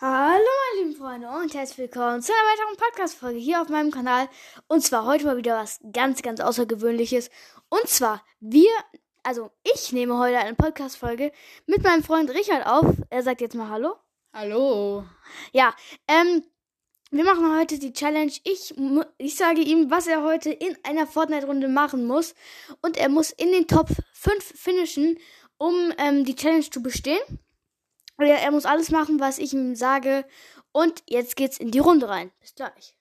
Hallo meine lieben Freunde und herzlich willkommen zu einer weiteren Podcast-Folge hier auf meinem Kanal. Und zwar heute mal wieder was ganz, ganz Außergewöhnliches. Und zwar, wir, also ich nehme heute eine Podcast-Folge mit meinem Freund Richard auf. Er sagt jetzt mal Hallo. Hallo. Ja, ähm, wir machen heute die Challenge. Ich, ich sage ihm, was er heute in einer Fortnite-Runde machen muss. Und er muss in den Top 5 finishen, um ähm, die Challenge zu bestehen. Er, er muss alles machen, was ich ihm sage. Und jetzt geht's in die Runde rein. Bis gleich.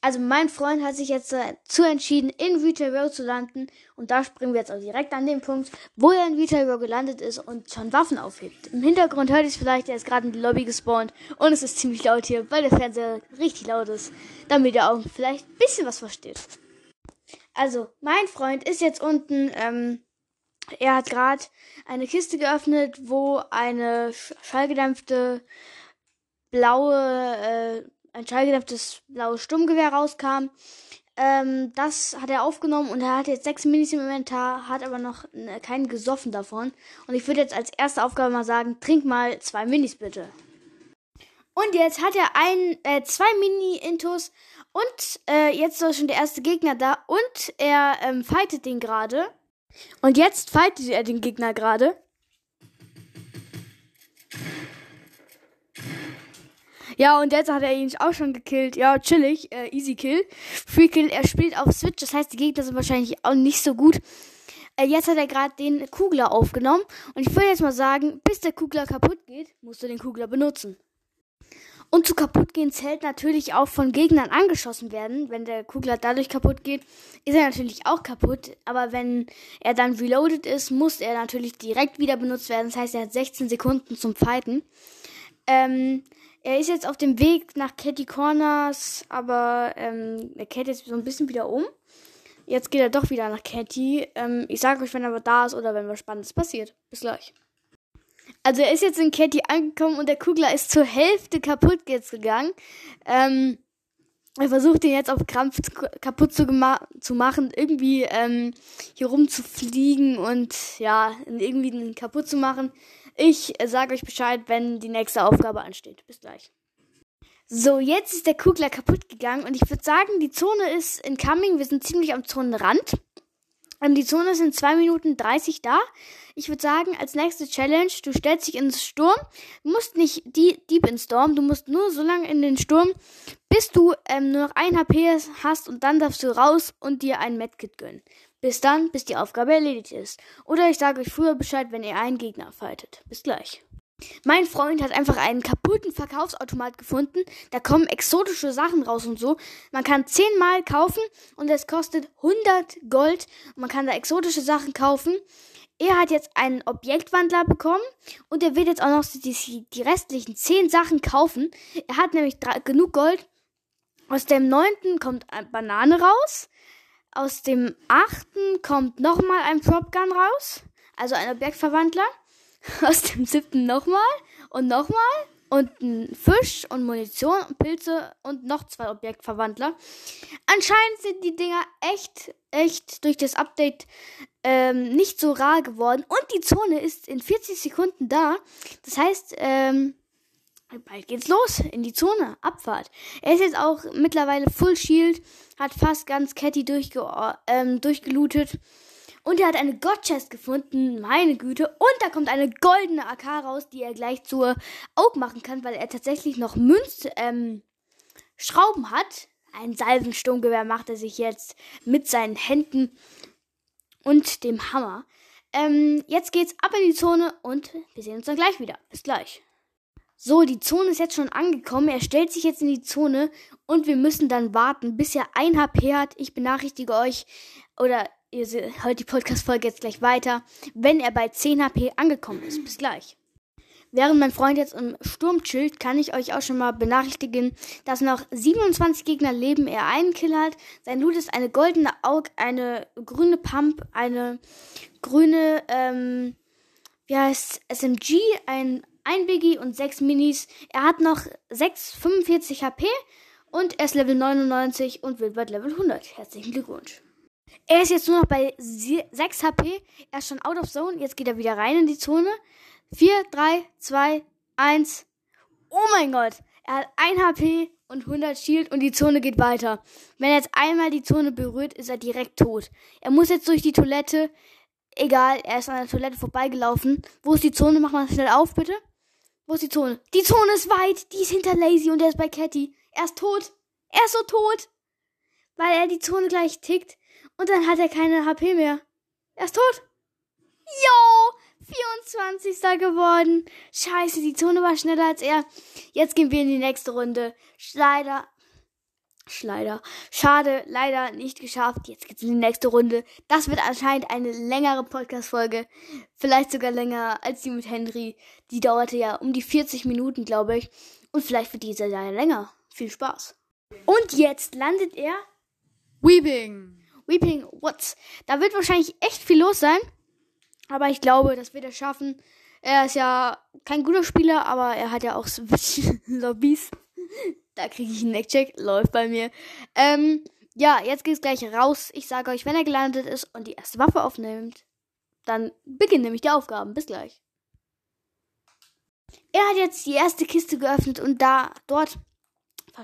Also mein Freund hat sich jetzt dazu äh, entschieden, in Retail Row zu landen. Und da springen wir jetzt auch direkt an den Punkt, wo er in Retail Row gelandet ist und schon Waffen aufhebt. Im Hintergrund hört ihr es vielleicht, er ist gerade in die Lobby gespawnt. Und es ist ziemlich laut hier, weil der Fernseher richtig laut ist. Damit ihr auch vielleicht ein bisschen was versteht. Also, mein Freund ist jetzt unten, ähm, er hat gerade eine Kiste geöffnet, wo eine schallgedämpfte blaue, äh, ein schallgedämpftes blaues Sturmgewehr rauskam. Ähm, das hat er aufgenommen und er hat jetzt sechs Minis im Inventar, hat aber noch äh, keinen gesoffen davon. Und ich würde jetzt als erste Aufgabe mal sagen, trink mal zwei Minis bitte. Und jetzt hat er ein, äh, zwei Mini-Intos und äh, jetzt ist schon der erste Gegner da und er ähm, fightet den gerade. Und jetzt fightet er den Gegner gerade. Ja, und jetzt hat er ihn auch schon gekillt. Ja, chillig. Äh, easy Kill. Free Kill. Er spielt auf Switch. Das heißt, die Gegner sind wahrscheinlich auch nicht so gut. Äh, jetzt hat er gerade den Kugler aufgenommen. Und ich würde jetzt mal sagen, bis der Kugler kaputt geht, musst du den Kugler benutzen. Und zu kaputtgehen zählt natürlich auch von Gegnern angeschossen werden. Wenn der Kugler dadurch kaputt geht, ist er natürlich auch kaputt. Aber wenn er dann reloaded ist, muss er natürlich direkt wieder benutzt werden. Das heißt, er hat 16 Sekunden zum Fighten. Ähm, er ist jetzt auf dem Weg nach Catty Corners, aber ähm, er kehrt jetzt so ein bisschen wieder um. Jetzt geht er doch wieder nach Catty. Ähm, ich sage euch, wenn er da ist oder wenn was Spannendes passiert. Bis gleich. Also er ist jetzt in Catty angekommen und der Kugler ist zur Hälfte kaputt jetzt gegangen. Ähm, er versucht ihn jetzt auf Krampf kaputt zu, zu machen, irgendwie ähm, hier rumzufliegen und ja, irgendwie ihn kaputt zu machen. Ich äh, sage euch Bescheid, wenn die nächste Aufgabe ansteht. Bis gleich. So, jetzt ist der Kugler kaputt gegangen und ich würde sagen, die Zone ist incoming. Wir sind ziemlich am Zonenrand. Ähm, die Zone in 2 Minuten 30 da. Ich würde sagen, als nächste Challenge, du stellst dich ins Sturm. Du musst nicht die, deep in Storm, du musst nur so lange in den Sturm, bis du ähm, nur noch ein HP hast und dann darfst du raus und dir ein Medkit gönnen. Bis dann, bis die Aufgabe erledigt ist. Oder ich sage euch früher Bescheid, wenn ihr einen Gegner fightet. Bis gleich. Mein Freund hat einfach einen kaputten Verkaufsautomat gefunden. Da kommen exotische Sachen raus und so. Man kann zehnmal kaufen und es kostet 100 Gold. Man kann da exotische Sachen kaufen. Er hat jetzt einen Objektwandler bekommen und er wird jetzt auch noch die, die restlichen 10 Sachen kaufen. Er hat nämlich genug Gold. Aus dem neunten kommt eine Banane raus. Aus dem achten kommt nochmal ein Propgun raus. Also ein Objektverwandler. aus dem siebten nochmal und nochmal und ein Fisch und Munition und Pilze und noch zwei Objektverwandler. Anscheinend sind die Dinger echt, echt durch das Update ähm, nicht so rar geworden und die Zone ist in 40 Sekunden da. Das heißt, ähm, bald geht's los in die Zone, Abfahrt. Er ist jetzt auch mittlerweile Full Shield, hat fast ganz Catty ähm, durchgelootet. Und er hat eine God-Chest gefunden. Meine Güte. Und da kommt eine goldene AK raus, die er gleich zur Oak machen kann, weil er tatsächlich noch Münz, ähm, Schrauben hat. Ein Salvensturmgewehr macht er sich jetzt mit seinen Händen und dem Hammer. Ähm, jetzt geht's ab in die Zone und wir sehen uns dann gleich wieder. Bis gleich. So, die Zone ist jetzt schon angekommen. Er stellt sich jetzt in die Zone und wir müssen dann warten, bis er ein HP hat. Ich benachrichtige euch oder ihr hört die Podcast-Folge jetzt gleich weiter, wenn er bei 10 HP angekommen ist. Bis gleich. Während mein Freund jetzt im Sturm chillt, kann ich euch auch schon mal benachrichtigen, dass noch 27 Gegner leben, er einen Kill hat. Sein Loot ist eine goldene Aug, eine grüne Pump, eine grüne, ähm, wie heißt SMG, ein, ein Biggie und sechs Minis. Er hat noch 6, 45 HP und er ist Level 99 und wird bald Level 100. Herzlichen Glückwunsch. Er ist jetzt nur noch bei 6 HP. Er ist schon out of zone. Jetzt geht er wieder rein in die Zone. 4, 3, 2, 1 Oh mein Gott. Er hat 1 HP und 100 Shield und die Zone geht weiter. Wenn er jetzt einmal die Zone berührt, ist er direkt tot. Er muss jetzt durch die Toilette. Egal, er ist an der Toilette vorbeigelaufen. Wo ist die Zone? Mach mal schnell auf, bitte. Wo ist die Zone? Die Zone ist weit. Die ist hinter Lazy und er ist bei Catty. Er ist tot. Er ist so tot. Weil er die Zone gleich tickt. Und dann hat er keine HP mehr. Er ist tot. Yo! 24. geworden. Scheiße, die Zone war schneller als er. Jetzt gehen wir in die nächste Runde. Leider. Leider. Schade, leider nicht geschafft. Jetzt geht's in die nächste Runde. Das wird anscheinend eine längere Podcast-Folge. Vielleicht sogar länger als die mit Henry. Die dauerte ja um die 40 Minuten, glaube ich. Und vielleicht wird diese ja länger. Viel Spaß. Und jetzt landet er. Weeping. Weeping Woods. Da wird wahrscheinlich echt viel los sein. Aber ich glaube, das wird er schaffen. Er ist ja kein guter Spieler, aber er hat ja auch so ein bisschen Lobbys. Da kriege ich einen Neckcheck. Läuft bei mir. Ähm, ja, jetzt geht's gleich raus. Ich sage euch, wenn er gelandet ist und die erste Waffe aufnimmt, dann beginnen nämlich die Aufgaben. Bis gleich. Er hat jetzt die erste Kiste geöffnet und da dort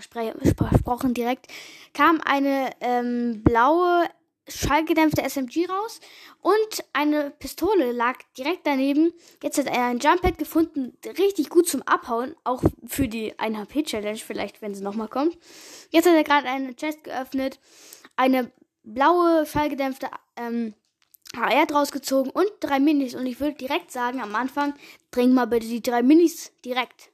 versprochen direkt kam eine ähm, blaue schallgedämpfte SMG raus und eine Pistole lag direkt daneben. Jetzt hat er ein Jumppad gefunden, richtig gut zum Abhauen, auch für die 1 HP Challenge vielleicht, wenn sie nochmal kommt. Jetzt hat er gerade eine Chest geöffnet, eine blaue schallgedämpfte ähm, HR draus gezogen und drei Minis und ich würde direkt sagen am Anfang, trink mal bitte die drei Minis direkt.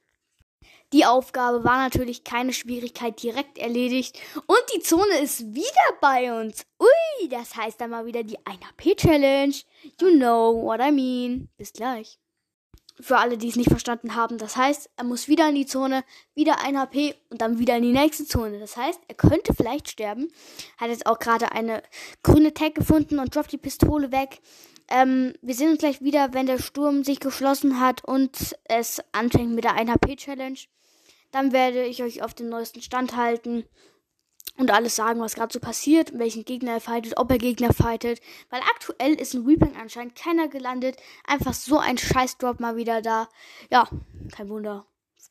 Die Aufgabe war natürlich keine Schwierigkeit direkt erledigt. Und die Zone ist wieder bei uns. Ui, das heißt dann mal wieder die 1HP-Challenge. You know what I mean. Bis gleich. Für alle, die es nicht verstanden haben, das heißt, er muss wieder in die Zone, wieder 1 HP und dann wieder in die nächste Zone. Das heißt, er könnte vielleicht sterben. Hat jetzt auch gerade eine grüne Tag gefunden und droppt die Pistole weg. Ähm, wir sehen uns gleich wieder, wenn der Sturm sich geschlossen hat und es anfängt mit der 1 HP Challenge. Dann werde ich euch auf dem neuesten Stand halten und alles sagen, was gerade so passiert, welchen Gegner er fightet, ob er Gegner fightet. Weil aktuell ist in Reaping anscheinend keiner gelandet. Einfach so ein Scheißdrop mal wieder da. Ja, kein Wunder.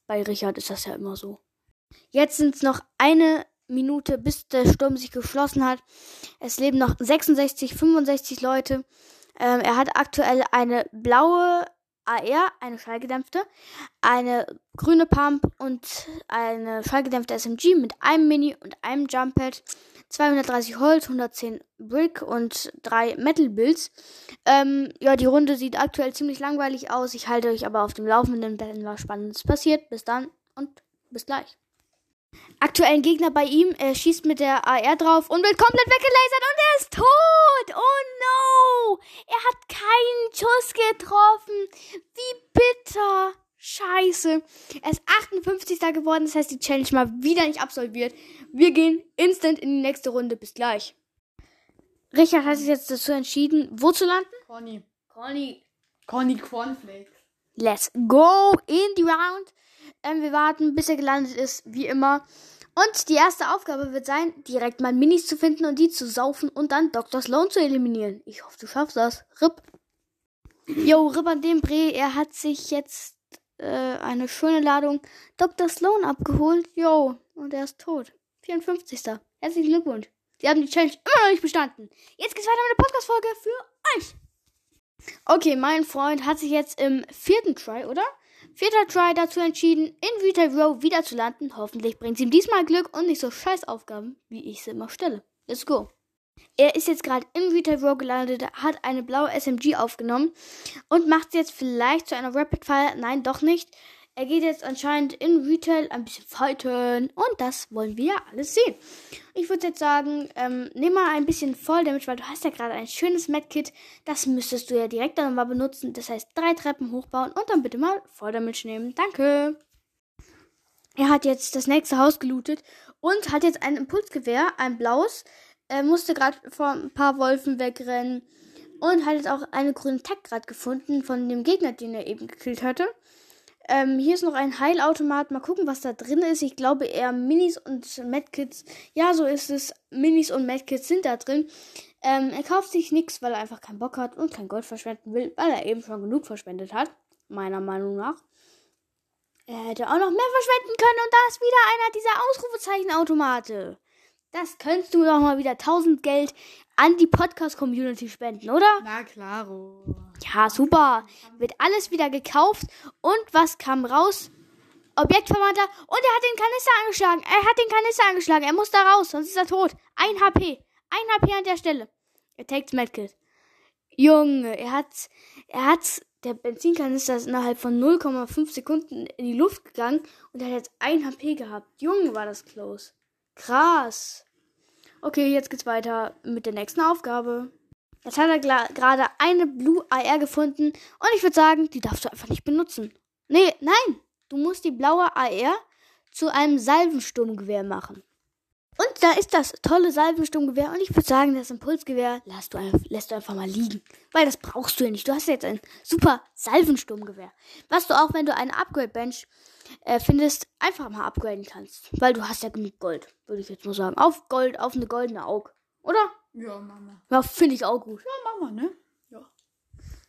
Bei Richard ist das ja immer so. Jetzt sind es noch eine Minute, bis der Sturm sich geschlossen hat. Es leben noch 66, 65 Leute. Ähm, er hat aktuell eine blaue AR, eine schallgedämpfte, eine grüne Pump und eine schallgedämpfte SMG mit einem Mini und einem Jump Pad, 230 Holz, 110 Brick und drei Metal Builds. Ähm, ja, die Runde sieht aktuell ziemlich langweilig aus. Ich halte euch aber auf dem Laufenden, wenn was Spannendes passiert. Bis dann und bis gleich aktuellen Gegner bei ihm. Er schießt mit der AR drauf und wird komplett weggelasert und er ist tot. Oh no! Er hat keinen Schuss getroffen. Wie bitter. Scheiße. Er ist 58. geworden, das heißt die Challenge mal wieder nicht absolviert. Wir gehen instant in die nächste Runde. Bis gleich. Richard hat sich jetzt dazu entschieden, wo zu landen? Conny. Conny. Conny Cornflakes. Let's go in die Round. Ähm, wir warten, bis er gelandet ist, wie immer. Und die erste Aufgabe wird sein, direkt mal Minis zu finden und die zu saufen und dann Dr. Sloan zu eliminieren. Ich hoffe, du schaffst das. Rip. Yo, Rip an dem Bre, er hat sich jetzt äh, eine schöne Ladung Dr. Sloan abgeholt. Yo, und er ist tot. 54. Herzlichen Glückwunsch. Sie haben die Challenge immer noch nicht bestanden. Jetzt geht's weiter mit der Podcast-Folge für euch. Okay, mein Freund hat sich jetzt im vierten Try, oder? Vierter Try dazu entschieden, in Row wieder zu landen. Hoffentlich bringt es ihm diesmal Glück und nicht so scheiß Aufgaben, wie ich sie immer stelle. Let's go. Er ist jetzt gerade im Retail Row gelandet, hat eine blaue SMG aufgenommen und macht jetzt vielleicht zu einer Rapid Fire. Nein, doch nicht. Er geht jetzt anscheinend in Retail ein bisschen fighten und das wollen wir alles sehen. Ich würde jetzt sagen, ähm, nimm mal ein bisschen voll damit, weil du hast ja gerade ein schönes Medkit. Das müsstest du ja direkt dann mal benutzen. Das heißt, drei Treppen hochbauen und dann bitte mal voll damit nehmen. Danke. Er hat jetzt das nächste Haus gelootet und hat jetzt ein Impulsgewehr, ein blaues. Er musste gerade vor ein paar Wolfen wegrennen und hat jetzt auch eine grüne Tag gerade gefunden von dem Gegner, den er eben gekillt hatte. Ähm, hier ist noch ein Heilautomat. Mal gucken, was da drin ist. Ich glaube eher Minis und Medkits. Ja, so ist es. Minis und Medkits sind da drin. Ähm, er kauft sich nichts, weil er einfach keinen Bock hat und kein Gold verschwenden will, weil er eben schon genug verschwendet hat. Meiner Meinung nach. Er hätte auch noch mehr verschwenden können und da ist wieder einer dieser Ausrufezeichenautomate. Das könntest du doch mal wieder 1000 Geld an die Podcast-Community spenden, oder? Na klaro. Ja, super. Wird alles wieder gekauft. Und was kam raus? Objektverwandter. Und er hat den Kanister angeschlagen. Er hat den Kanister angeschlagen. Er muss da raus, sonst ist er tot. Ein HP. Ein HP an der Stelle. Er takes Medkit. Junge, er hat, er hat, der Benzinkanister ist innerhalb von 0,5 Sekunden in die Luft gegangen und er hat jetzt ein HP gehabt. Junge, war das close. Krass. Okay, jetzt geht's weiter mit der nächsten Aufgabe. Jetzt hat er gerade eine Blue AR gefunden und ich würde sagen, die darfst du einfach nicht benutzen. Nee, nein, du musst die blaue AR zu einem Salvensturmgewehr machen. Und da ist das tolle Salvensturmgewehr und ich würde sagen, das Impulsgewehr lässt du, lässt du einfach mal liegen. Weil das brauchst du ja nicht. Du hast jetzt ein super Salvensturmgewehr. Was du auch, wenn du eine Upgrade-Bench äh, findest, einfach mal upgraden kannst. Weil du hast ja genug Gold, würde ich jetzt mal sagen. Auf Gold, auf eine goldene Aug. Oder? Ja, Mama. Ja, finde ich auch gut. Ja, Mama, ne? Ja.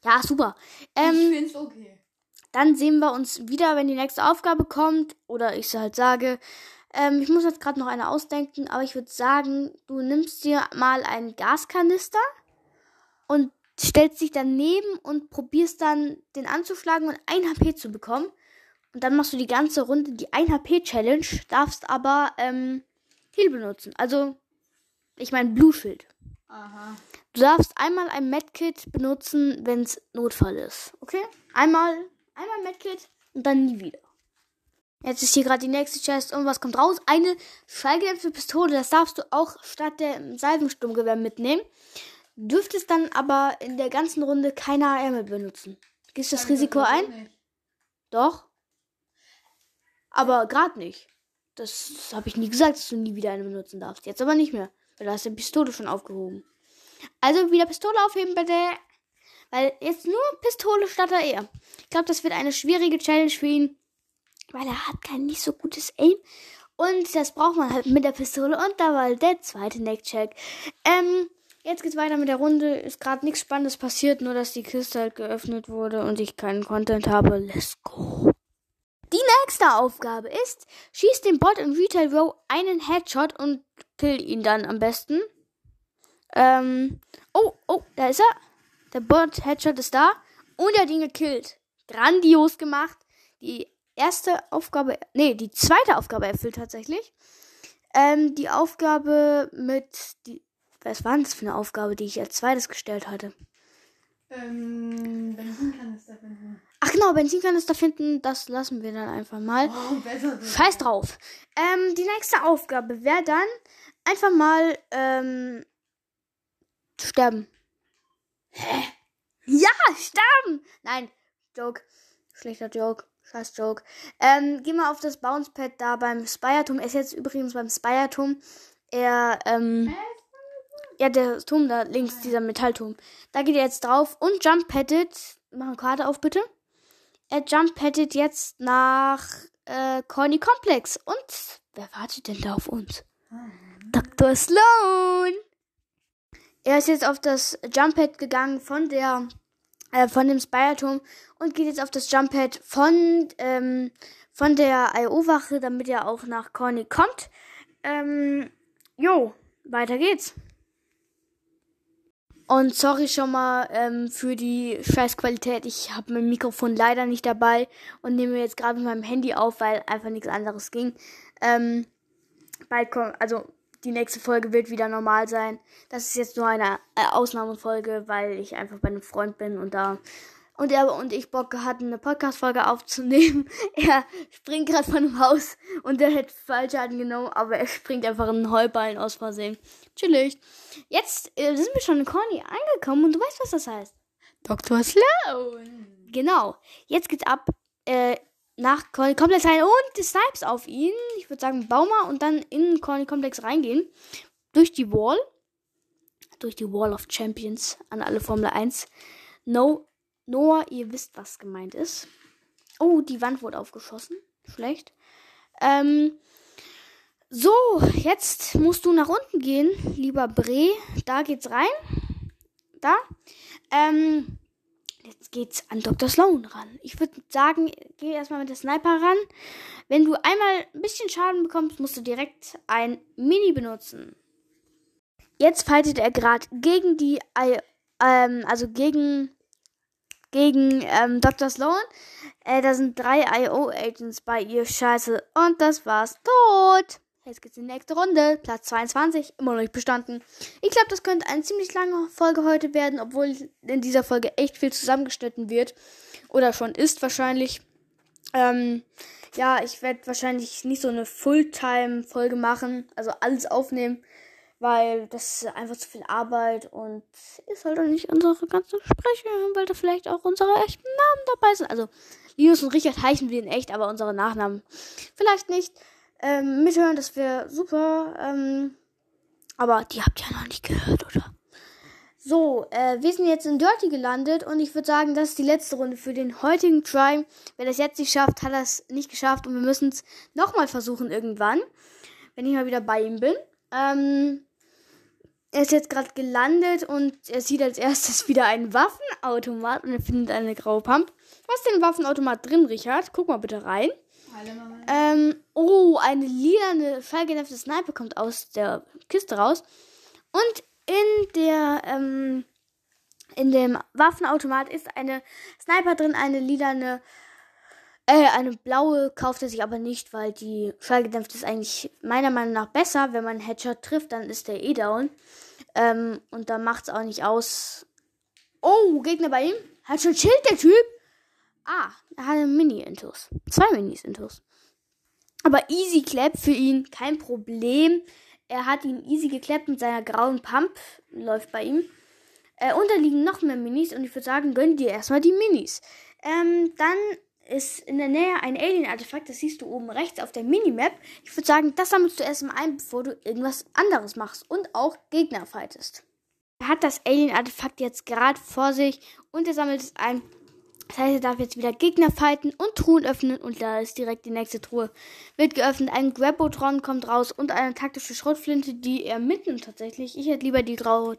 Ja, super. ich Ähm, find's okay. dann sehen wir uns wieder, wenn die nächste Aufgabe kommt. Oder ich halt sage, ähm, ich muss jetzt gerade noch eine ausdenken, aber ich würde sagen, du nimmst dir mal einen Gaskanister und stellst dich daneben und probierst dann den anzuschlagen und ein HP zu bekommen. Und dann machst du die ganze Runde die 1 HP Challenge, darfst aber ähm, Heal benutzen. Also, ich meine Blue Shield. Aha. Du darfst einmal ein Medkit benutzen, wenn es Notfall ist. Okay? Einmal, einmal Medkit und dann nie wieder. Jetzt ist hier gerade die nächste Chest und was kommt raus? Eine schallgedämpfte Pistole. Das darfst du auch statt der Salvensturmgewehr mitnehmen. Dürftest dann aber in der ganzen Runde keine AR mehr benutzen. Gehst du das Risiko ein? Doch. Aber gerade nicht. Das habe ich nie gesagt, dass du nie wieder eine benutzen darfst. Jetzt aber nicht mehr. Weil du hast die Pistole schon aufgehoben. Also wieder Pistole aufheben, bitte. Weil jetzt nur Pistole statt AR. Ich glaube, das wird eine schwierige Challenge für ihn. Weil er hat kein nicht so gutes Aim. Und das braucht man halt mit der Pistole. Und da war der zweite Neckcheck. Ähm, jetzt geht's weiter mit der Runde. Ist gerade nichts Spannendes passiert, nur dass die Kiste halt geöffnet wurde und ich keinen Content habe. Let's go. Die nächste Aufgabe ist, schieß den Bot in Retail Row einen Headshot und kill ihn dann am besten. Ähm, oh, oh, da ist er. Der Bot Headshot ist da und er hat ihn gekillt. Grandios gemacht. Die erste Aufgabe, nee, die zweite Aufgabe erfüllt tatsächlich. Ähm, die Aufgabe mit, die, was war denn das für eine Aufgabe, die ich als zweites gestellt hatte? Ähm, Benzinkanister finden. Ach genau, Benzinkanister finden, das lassen wir dann einfach mal. Oh. Scheiß drauf. Ähm, die nächste Aufgabe wäre dann einfach mal ähm, sterben. Hä? Ja, sterben! Nein, Joke. Schlechter Joke. Scheiß Joke. Ähm, geh mal auf das Bouncepad da beim Spireturm. Er ist jetzt übrigens beim Spireturm. Er, ähm, ja, der Turm da links, dieser Metallturm. Da geht er jetzt drauf und jump patted. Mach eine Karte auf, bitte. Er jump patted jetzt nach äh, Corny Complex. Und wer wartet denn da auf uns? Dr. Sloan! Er ist jetzt auf das Jumppad gegangen von der äh, von dem Spireturm und geht jetzt auf das Jumppad von ähm, von der IO-Wache, damit er auch nach Corny kommt. Ähm, jo, weiter geht's. Und sorry schon mal ähm, für die Scheißqualität. Ich habe mein Mikrofon leider nicht dabei und nehme jetzt gerade mit meinem Handy auf, weil einfach nichts anderes ging. Ähm, bald kommt, also die nächste Folge wird wieder normal sein. Das ist jetzt nur eine äh, Ausnahmefolge, weil ich einfach bei einem Freund bin und da und er und ich Bock hatten, eine Podcast-Folge aufzunehmen. Er springt gerade von einem Haus und er hätte falsch angenommen, aber er springt einfach in einen Heuballen aus Versehen. Chillig. Jetzt äh, sind wir schon in Corny angekommen und du weißt, was das heißt. Dr. Sloan. Genau. Jetzt geht's ab äh, nach Corny Komplex rein und die Snipes auf ihn. Ich würde sagen, bau mal und dann in Corny Komplex reingehen. Durch die Wall. Durch die Wall of Champions an alle Formel 1. No, Noah, ihr wisst, was gemeint ist. Oh, die Wand wurde aufgeschossen. Schlecht. Ähm, so, jetzt musst du nach unten gehen, lieber Bre. Da geht's rein. Da. Ähm, Jetzt geht's an Dr. Sloan ran. Ich würde sagen, geh erstmal mit der Sniper ran. Wenn du einmal ein bisschen Schaden bekommst, musst du direkt ein Mini benutzen. Jetzt fightet er gerade gegen die, ähm, also gegen, gegen ähm, Dr. Sloan. Äh, da sind drei IO-Agents bei ihr. Scheiße. Und das war's. Tot. Jetzt geht's in die nächste Runde. Platz 22, immer noch nicht bestanden. Ich glaube, das könnte eine ziemlich lange Folge heute werden, obwohl in dieser Folge echt viel zusammengeschnitten wird. Oder schon ist wahrscheinlich. Ähm, ja, ich werde wahrscheinlich nicht so eine Fulltime-Folge machen, also alles aufnehmen, weil das ist einfach zu viel Arbeit und halt auch nicht unsere ganze Sprecher, weil da vielleicht auch unsere echten Namen dabei sind. Also Linus und Richard heißen wir in echt, aber unsere Nachnamen vielleicht nicht ähm, mithören, das wäre super. Ähm, aber die habt ihr ja noch nicht gehört, oder? So, äh, wir sind jetzt in Dirty gelandet und ich würde sagen, das ist die letzte Runde für den heutigen Try. Wer das jetzt nicht schafft, hat das nicht geschafft und wir müssen es nochmal versuchen irgendwann, wenn ich mal wieder bei ihm bin. Ähm, er ist jetzt gerade gelandet und er sieht als erstes wieder einen Waffenautomat und er findet eine graue Pump. Was ist denn Waffenautomat drin, Richard? Guck mal bitte rein. Ähm, oh, eine lilane, fallgedämpfte Sniper kommt aus der Kiste raus. Und in der, ähm, in dem Waffenautomat ist eine Sniper drin, eine lilane, äh, eine blaue kauft er sich aber nicht, weil die fallgedämpfte ist eigentlich meiner Meinung nach besser. Wenn man Headshot trifft, dann ist der eh down. Ähm, und da macht's auch nicht aus. Oh, Gegner bei ihm. Hat schon Schild, der Typ. Ah, er hat einen Mini-Intus. Zwei Minis-Intus. Aber easy clap für ihn, kein Problem. Er hat ihn easy geklappt mit seiner grauen Pump. Läuft bei ihm. Äh, und da liegen noch mehr Minis und ich würde sagen, gönn dir erstmal die Minis. Ähm, dann ist in der Nähe ein Alien-Artefakt, das siehst du oben rechts auf der Minimap. Ich würde sagen, das sammelst du erstmal ein, bevor du irgendwas anderes machst und auch Gegner fightest. Er hat das Alien-Artefakt jetzt gerade vor sich und er sammelt es ein. Das heißt, er darf jetzt wieder Gegner fighten und Truhen öffnen und da ist direkt die nächste Truhe. Wird geöffnet, ein Grabotron kommt raus und eine taktische Schrotflinte, die er mitnimmt tatsächlich. Ich hätte lieber die graue,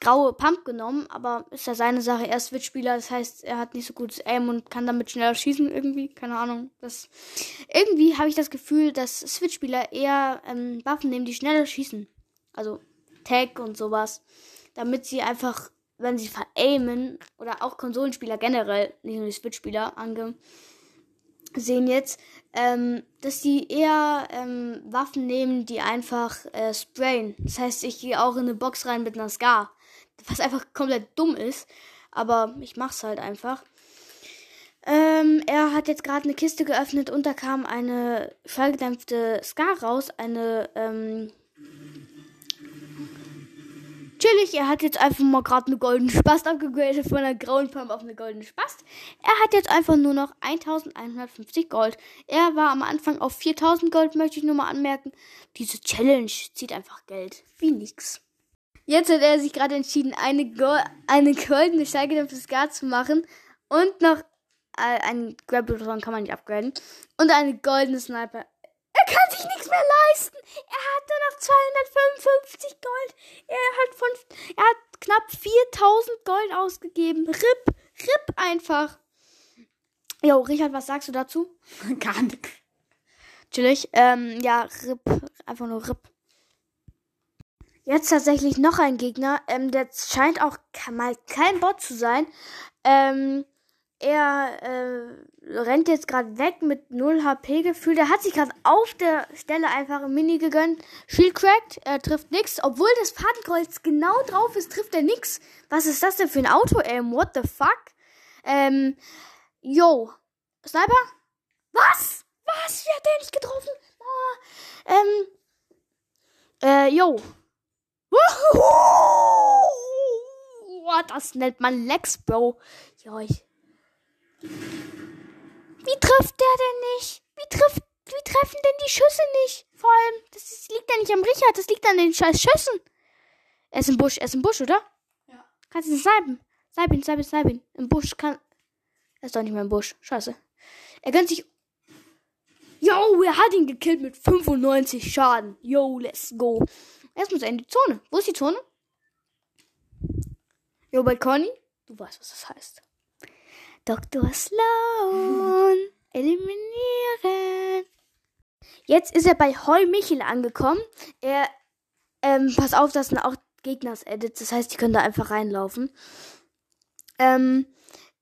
graue Pump genommen, aber ist ja seine Sache. Er ist Switch-Spieler, das heißt, er hat nicht so gutes Aim und kann damit schneller schießen irgendwie. Keine Ahnung. Das irgendwie habe ich das Gefühl, dass Switch-Spieler eher ähm, Waffen nehmen, die schneller schießen. Also Tag und sowas. Damit sie einfach wenn sie veraimen, oder auch Konsolenspieler generell, nicht nur die Switch-Spieler angesehen jetzt, ähm, dass die eher ähm, Waffen nehmen, die einfach äh, sprayen. Das heißt, ich gehe auch in eine Box rein mit einer Scar, was einfach komplett dumm ist, aber ich mach's halt einfach. Ähm, er hat jetzt gerade eine Kiste geöffnet und da kam eine schallgedämpfte Scar raus, eine ähm, chillig. Er hat jetzt einfach mal gerade eine goldene Spast abgegradet von einer grauen Pump auf eine goldene Spast. Er hat jetzt einfach nur noch 1150 Gold. Er war am Anfang auf 4000 Gold, möchte ich nur mal anmerken. Diese Challenge zieht einfach Geld. Wie nix. Jetzt hat er sich gerade entschieden, eine, Go eine goldene Steigedämpfte Scar zu machen und noch äh, ein Grappletron kann man nicht upgraden und eine goldene Sniper er kann sich nichts mehr leisten. Er hat nur noch 255 Gold. Er hat von, er hat knapp 4000 Gold ausgegeben. Rip, rip einfach. Jo, Richard, was sagst du dazu? Gar nichts. Chillig. Ähm, ja, rip. Einfach nur rip. Jetzt tatsächlich noch ein Gegner. Ähm, der scheint auch mal kein Bot zu sein. Ähm, er äh, rennt jetzt gerade weg mit 0 HP Gefühl. Der hat sich gerade auf der Stelle einfach ein Mini gegönnt. Shield cracked, er trifft nix. Obwohl das Fadenkreuz genau drauf ist, trifft er nix. Was ist das denn für ein Auto-Aim? What the fuck? Ähm, yo. Sniper? Was? Was? Wie hat der nicht getroffen? Ah, ähm, äh, yo. Das nennt man Lex, Bro. Jo, ich wie trifft der denn nicht? Wie trifft, wie treffen denn die Schüsse nicht? Vor allem, das ist, liegt ja nicht am Richard, das liegt an den scheiß Schüssen. Er ist im Busch, er ist im Busch, oder? Ja. Kannst du nicht snipen? Snipen, snipen, snipen. Im Busch kann. Er ist doch nicht mehr im Busch. Scheiße. Er gönnt sich. Yo, er hat ihn gekillt mit 95 Schaden. Yo, let's go. Erst muss er in die Zone. Wo ist die Zone? Jo, bei Conny. Du weißt, was das heißt. Dr. Sloan eliminieren. Jetzt ist er bei Heu Michel angekommen. Er, ähm, pass auf, das sind auch Gegners-Edits. Das heißt, die können da einfach reinlaufen. Ähm,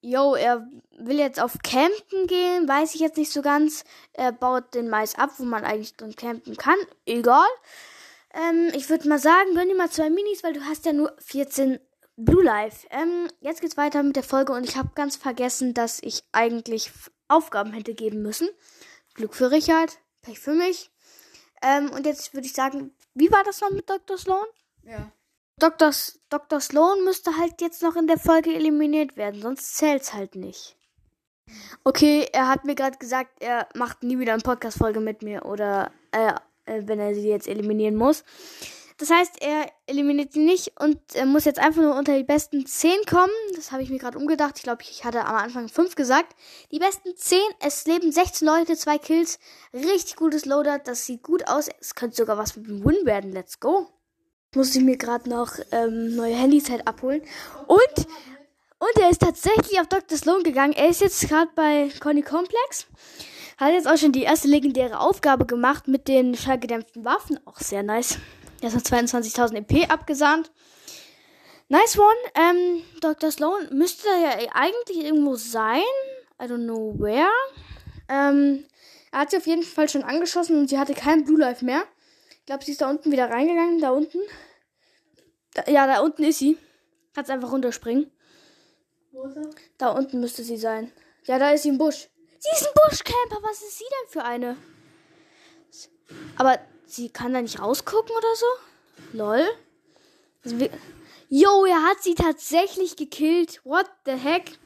yo, er will jetzt auf Campen gehen. Weiß ich jetzt nicht so ganz. Er baut den Mais ab, wo man eigentlich drin campen kann. Egal. Ähm, ich würde mal sagen, gönn dir mal zwei Minis, weil du hast ja nur 14 Blue Life. Ähm, jetzt geht's weiter mit der Folge und ich habe ganz vergessen, dass ich eigentlich Aufgaben hätte geben müssen. Glück für Richard, Pech für mich. Ähm, und jetzt würde ich sagen, wie war das noch mit Dr. Sloan? Ja. Dr. S Dr. Sloan müsste halt jetzt noch in der Folge eliminiert werden, sonst zählt's halt nicht. Okay, er hat mir gerade gesagt, er macht nie wieder eine Podcast-Folge mit mir oder äh, äh, wenn er sie jetzt eliminieren muss. Das heißt, er eliminiert sie nicht und er muss jetzt einfach nur unter die besten 10 kommen. Das habe ich mir gerade umgedacht. Ich glaube, ich hatte am Anfang 5 gesagt. Die besten 10, es leben 16 Leute, 2 Kills. Richtig gutes Loader, das sieht gut aus. Es könnte sogar was mit dem Win werden. Let's go. Muss ich mir gerade noch ähm, neue Handys halt abholen. Und, und er ist tatsächlich auf Dr. Sloan gegangen. Er ist jetzt gerade bei Conny Complex. Hat jetzt auch schon die erste legendäre Aufgabe gemacht mit den schallgedämpften Waffen. Auch sehr nice. Der ist noch 22.000 EP abgesandt. Nice one. Ähm, Dr. Sloan müsste ja eigentlich irgendwo sein. I don't know where. Ähm, er hat sie auf jeden Fall schon angeschossen und sie hatte kein Blue Life mehr. Ich glaube, sie ist da unten wieder reingegangen. Da unten. Da, ja, da unten ist sie. Kannst einfach runterspringen. Wo ist er? Da unten müsste sie sein. Ja, da ist sie im Busch. Ein Buschcamper. Was ist sie denn für eine? Aber sie kann da nicht rausgucken oder so? Lol. Also Yo, er hat sie tatsächlich gekillt. What the heck?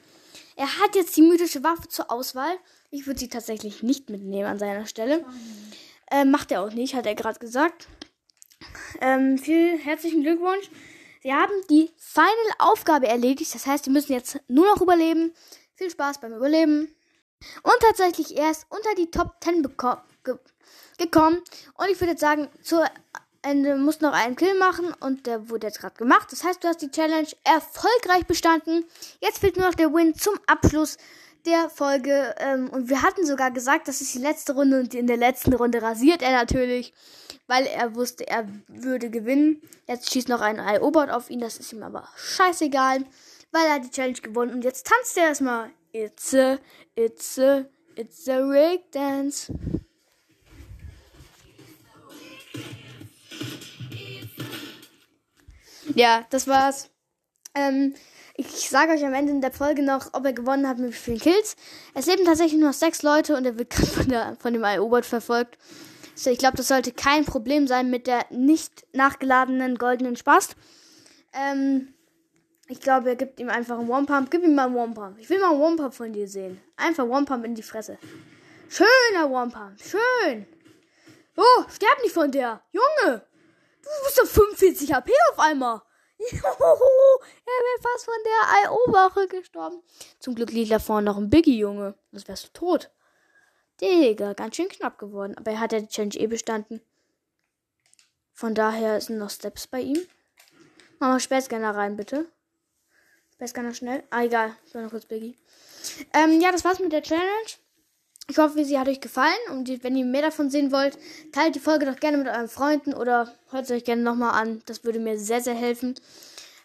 Er hat jetzt die mythische Waffe zur Auswahl. Ich würde sie tatsächlich nicht mitnehmen an seiner Stelle. Ähm, macht er auch nicht, hat er gerade gesagt. Ähm, viel herzlichen Glückwunsch. Sie haben die Final-Aufgabe erledigt. Das heißt, sie müssen jetzt nur noch überleben. Viel Spaß beim Überleben. Und tatsächlich erst unter die Top 10 beko- ge gekommen. Und ich würde jetzt sagen, zu Ende musst noch einen Kill machen. Und der wurde jetzt gerade gemacht. Das heißt, du hast die Challenge erfolgreich bestanden. Jetzt fehlt nur noch der Win zum Abschluss der Folge. Ähm, und wir hatten sogar gesagt, das ist die letzte Runde. Und in der letzten Runde rasiert er natürlich. Weil er wusste, er würde gewinnen. Jetzt schießt noch ein IO-Bot auf ihn. Das ist ihm aber scheißegal. Weil er die Challenge gewonnen. Und jetzt tanzt er erstmal. It's a, it's a, it's a rig dance. Ja, das war's. Ähm, ich sage euch am Ende in der Folge noch, ob er gewonnen hat mit wie vielen Kills. Es leben tatsächlich nur noch sechs Leute und er wird gerade von, von dem IO-Bot verfolgt. So, ich glaube, das sollte kein Problem sein mit der nicht nachgeladenen goldenen Spast. Ähm, ich glaube, er gibt ihm einfach einen One-Pump. Gib ihm mal einen One-Pump. Ich will mal einen One-Pump von dir sehen. Einfach One-Pump in die Fresse. Schöner One-Pump. Schön. Oh, sterb nicht von der. Junge. Du bist auf 45 HP auf einmal. Juhu, er wäre fast von der IO-Wache gestorben. Zum Glück liegt da vorne noch ein Biggie, Junge. Sonst wärst du tot. Digga, ganz schön knapp geworden. Aber er hat ja die Challenge eh bestanden. Von daher sind noch Steps bei ihm. Mach mal Spätscanner rein, bitte. Spätscanner schnell. Ah, egal. Ich war noch kurz Biggie. Ähm, ja, das war's mit der Challenge. Ich hoffe, sie hat euch gefallen. Und wenn ihr mehr davon sehen wollt, teilt die Folge doch gerne mit euren Freunden oder hört es euch gerne nochmal an. Das würde mir sehr, sehr helfen.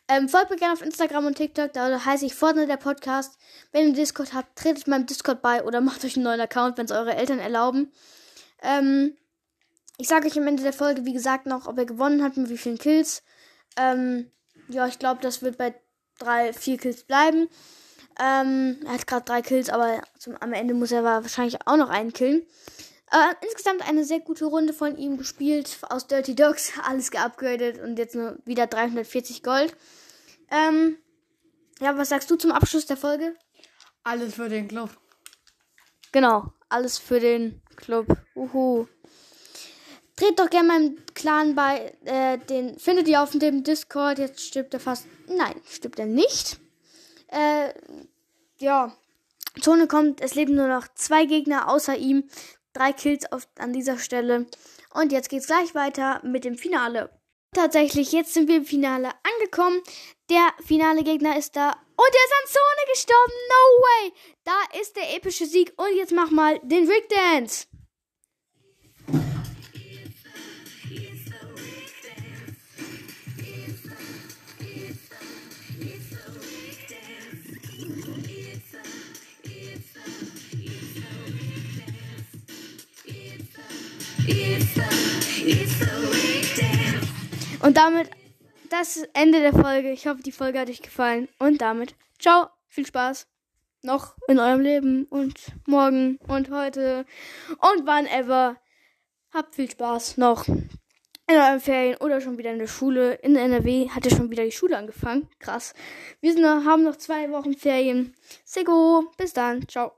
Ähm, folgt mir gerne auf Instagram und TikTok, da heiße ich Fortnite der Podcast. Wenn ihr Discord habt, tretet meinem Discord bei oder macht euch einen neuen Account, wenn es eure Eltern erlauben. Ähm, ich sage euch am Ende der Folge, wie gesagt, noch, ob er gewonnen hat, mit wie vielen Kills. Ähm, ja, ich glaube, das wird bei drei, vier Kills bleiben. Ähm, er hat gerade drei Kills, aber zum, am Ende muss er wahrscheinlich auch noch einen killen. Äh, insgesamt eine sehr gute Runde von ihm gespielt. Aus Dirty Dogs, alles geupgradet und jetzt nur wieder 340 Gold. Ähm, ja, was sagst du zum Abschluss der Folge? Alles für den Club. Genau, alles für den Club. Uhu. Dreht doch gerne meinem Clan bei. Äh, den findet ihr auf dem Discord. Jetzt stirbt er fast. Nein, stirbt er nicht. Äh, ja. Zone kommt. Es leben nur noch zwei Gegner außer ihm. Drei Kills auf, an dieser Stelle. Und jetzt geht's gleich weiter mit dem Finale. tatsächlich, jetzt sind wir im Finale angekommen. Der finale Gegner ist da. Und der ist an Zone gestorben. No way. Da ist der epische Sieg. Und jetzt mach mal den Rick Dance. Und damit das Ende der Folge. Ich hoffe, die Folge hat euch gefallen. Und damit, ciao, viel Spaß noch in eurem Leben und morgen und heute und wann ever. Habt viel Spaß noch in euren Ferien oder schon wieder in der Schule. In NRW hat ja schon wieder die Schule angefangen. Krass. Wir sind, haben noch zwei Wochen Ferien. Sego, bis dann. Ciao.